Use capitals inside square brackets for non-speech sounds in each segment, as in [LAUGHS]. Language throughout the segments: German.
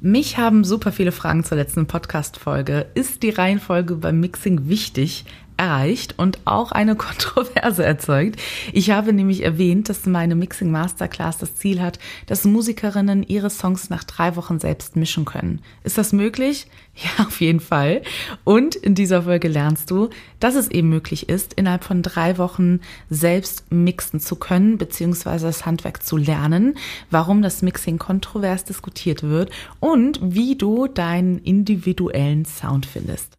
Mich haben super viele Fragen zur letzten Podcast-Folge. Ist die Reihenfolge beim Mixing wichtig? Erreicht und auch eine [LAUGHS] Kontroverse erzeugt. Ich habe nämlich erwähnt, dass meine Mixing Masterclass das Ziel hat, dass Musikerinnen ihre Songs nach drei Wochen selbst mischen können. Ist das möglich? [LAUGHS] Ja, auf jeden Fall. Und in dieser Folge lernst du, dass es eben möglich ist, innerhalb von drei Wochen selbst mixen zu können, beziehungsweise das Handwerk zu lernen, warum das Mixing kontrovers diskutiert wird und wie du deinen individuellen Sound findest.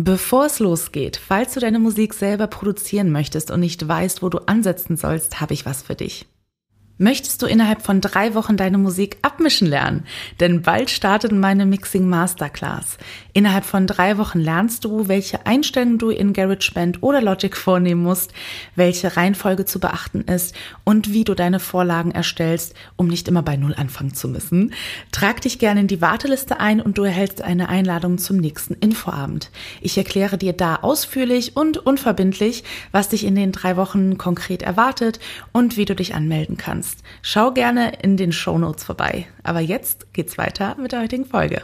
Bevor es losgeht, falls du deine Musik selber produzieren möchtest und nicht weißt, wo du ansetzen sollst, habe ich was für dich. Möchtest du innerhalb von drei Wochen deine Musik abmischen lernen? Denn bald startet meine Mixing Masterclass. Innerhalb von drei Wochen lernst du, welche Einstellungen du in GarageBand oder Logic vornehmen musst, welche Reihenfolge zu beachten ist und wie du deine Vorlagen erstellst, um nicht immer bei Null anfangen zu müssen. Trag dich gerne in die Warteliste ein und du erhältst eine Einladung zum nächsten Infoabend. Ich erkläre dir da ausführlich und unverbindlich, was dich in den drei Wochen konkret erwartet und wie du dich anmelden kannst kannst. Schau gerne in den Show Notes vorbei. Aber jetzt geht's weiter mit der heutigen Folge.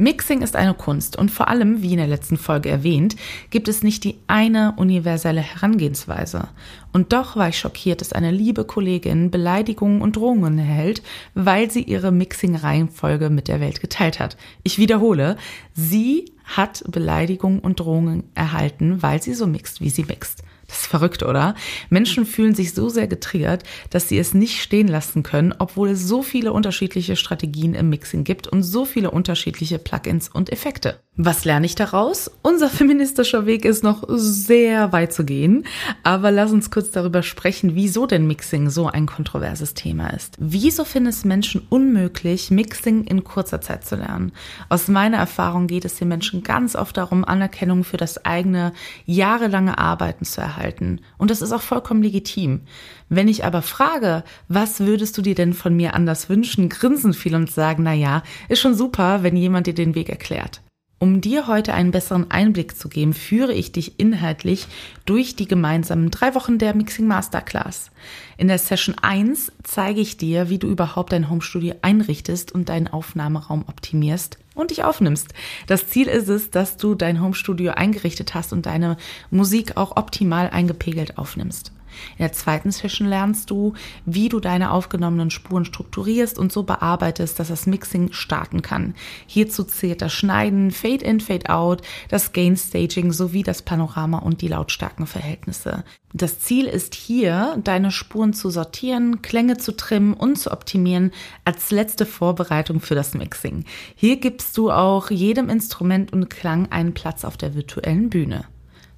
Mixing ist eine Kunst und vor allem, wie in der letzten Folge erwähnt, gibt es nicht die eine universelle Herangehensweise. Und doch war ich schockiert, dass eine liebe Kollegin Beleidigungen und Drohungen erhält, weil sie ihre Mixing-Reihenfolge mit der Welt geteilt hat. Ich wiederhole, sie hat Beleidigungen und Drohungen erhalten, weil sie so mixt, wie sie mixt. Das ist verrückt, oder? Menschen fühlen sich so sehr getriggert, dass sie es nicht stehen lassen können, obwohl es so viele unterschiedliche Strategien im Mixing gibt und so viele unterschiedliche Plugins und Effekte. Was lerne ich daraus? Unser [LAUGHS] feministischer Weg ist noch sehr weit zu gehen, aber lass uns kurz darüber sprechen, wieso denn Mixing so ein kontroverses Thema ist. Wieso finden es Menschen unmöglich, Mixing in kurzer Zeit zu lernen? Aus meiner Erfahrung geht es den Menschen ganz oft darum, Anerkennung für das eigene jahrelange Arbeiten zu erhalten halten. Und das ist auch vollkommen legitim. Wenn ich aber frage, was würdest du dir denn von mir anders wünschen, grinsen viele und sagen, na ja, ist schon super, wenn jemand dir den Weg erklärt. Um dir heute einen besseren Einblick zu geben, führe ich dich inhaltlich durch die gemeinsamen drei Wochen der Mixing Masterclass. In der Session 1 zeige ich dir, wie du überhaupt dein Homestudio einrichtest und deinen Aufnahmeraum optimierst und dich aufnimmst. Das Ziel ist es, dass du dein Homestudio eingerichtet hast und deine Musik auch optimal eingepegelt aufnimmst. In der zweiten Session lernst du, wie du deine aufgenommenen Spuren strukturierst und so bearbeitest, dass das Mixing starten kann. Hierzu zählt das Schneiden, Fade in, Fade out, das Gain Staging sowie das Panorama und die Lautstärkenverhältnisse. Das Ziel ist hier, deine Spuren zu sortieren, Klänge zu trimmen und zu optimieren als letzte Vorbereitung für das Mixing. Hier gibst du auch jedem Instrument und Klang einen Platz auf der virtuellen Bühne.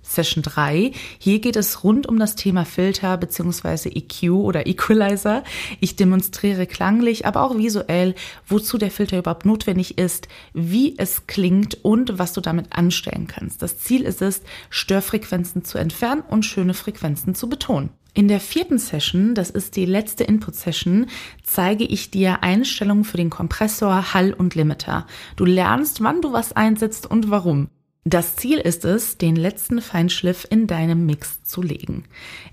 Session 3. Hier geht es rund um das Thema Filter bzw. EQ oder Equalizer. Ich demonstriere klanglich, aber auch visuell, wozu der Filter überhaupt notwendig ist, wie es klingt und was du damit anstellen kannst. Das Ziel ist es, Störfrequenzen zu entfernen und schöne Frequenzen zu betonen. In der vierten Session, das ist die letzte Input-Session, zeige ich dir Einstellungen für den Kompressor, Hall und Limiter. Du lernst, wann du was einsetzt und warum. Das Ziel ist es, den letzten Feinschliff in deinem Mix zu legen.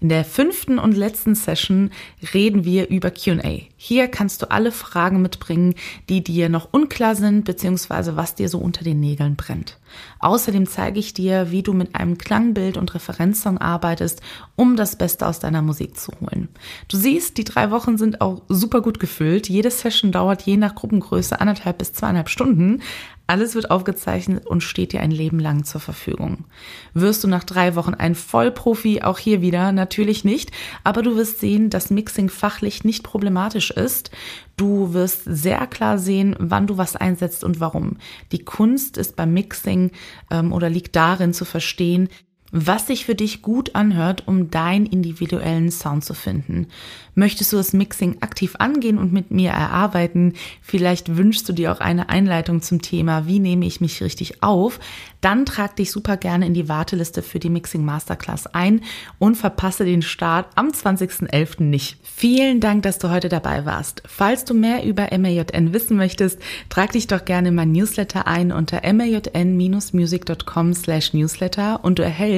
In der fünften und letzten Session reden wir über QA. Hier kannst du alle Fragen mitbringen, die dir noch unklar sind, beziehungsweise was dir so unter den Nägeln brennt. Außerdem zeige ich dir, wie du mit einem Klangbild und Referenzsong arbeitest, um das Beste aus deiner Musik zu holen. Du siehst, die drei Wochen sind auch super gut gefüllt. Jede Session dauert je nach Gruppengröße anderthalb bis zweieinhalb Stunden. Alles wird aufgezeichnet und steht dir ein Leben lang zur Verfügung. Wirst du nach drei Wochen ein Vollprofi, auch hier wieder natürlich nicht, aber du wirst sehen, dass Mixing fachlich nicht problematisch ist. Du wirst sehr klar sehen, wann du was einsetzt und warum. Die Kunst ist beim Mixing ähm, oder liegt darin zu verstehen, was sich für dich gut anhört, um deinen individuellen Sound zu finden. Möchtest du das Mixing aktiv angehen und mit mir erarbeiten? Vielleicht wünschst du dir auch eine Einleitung zum Thema, wie nehme ich mich richtig auf? dann trag dich super gerne in die Warteliste für die Mixing Masterclass ein und verpasse den Start am 20.11. nicht. Vielen Dank, dass du heute dabei warst. Falls du mehr über MAJN wissen möchtest, trag dich doch gerne in mein Newsletter ein unter majn-music.com slash newsletter und du erhältst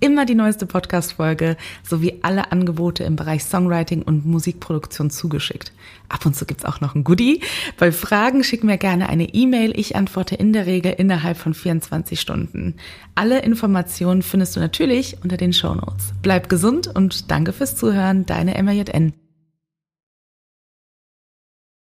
immer die neueste Podcast-Folge sowie alle Angebote im Bereich Songwriting und Musikproduktion zugeschickt. Ab und zu gibt's auch noch ein Goodie. Bei Fragen schick mir gerne eine E-Mail. Ich antworte in der Regel innerhalb von 24 Stunden. Alle Informationen findest du natürlich unter den Show Notes. Bleib gesund und danke fürs Zuhören. Deine MJN.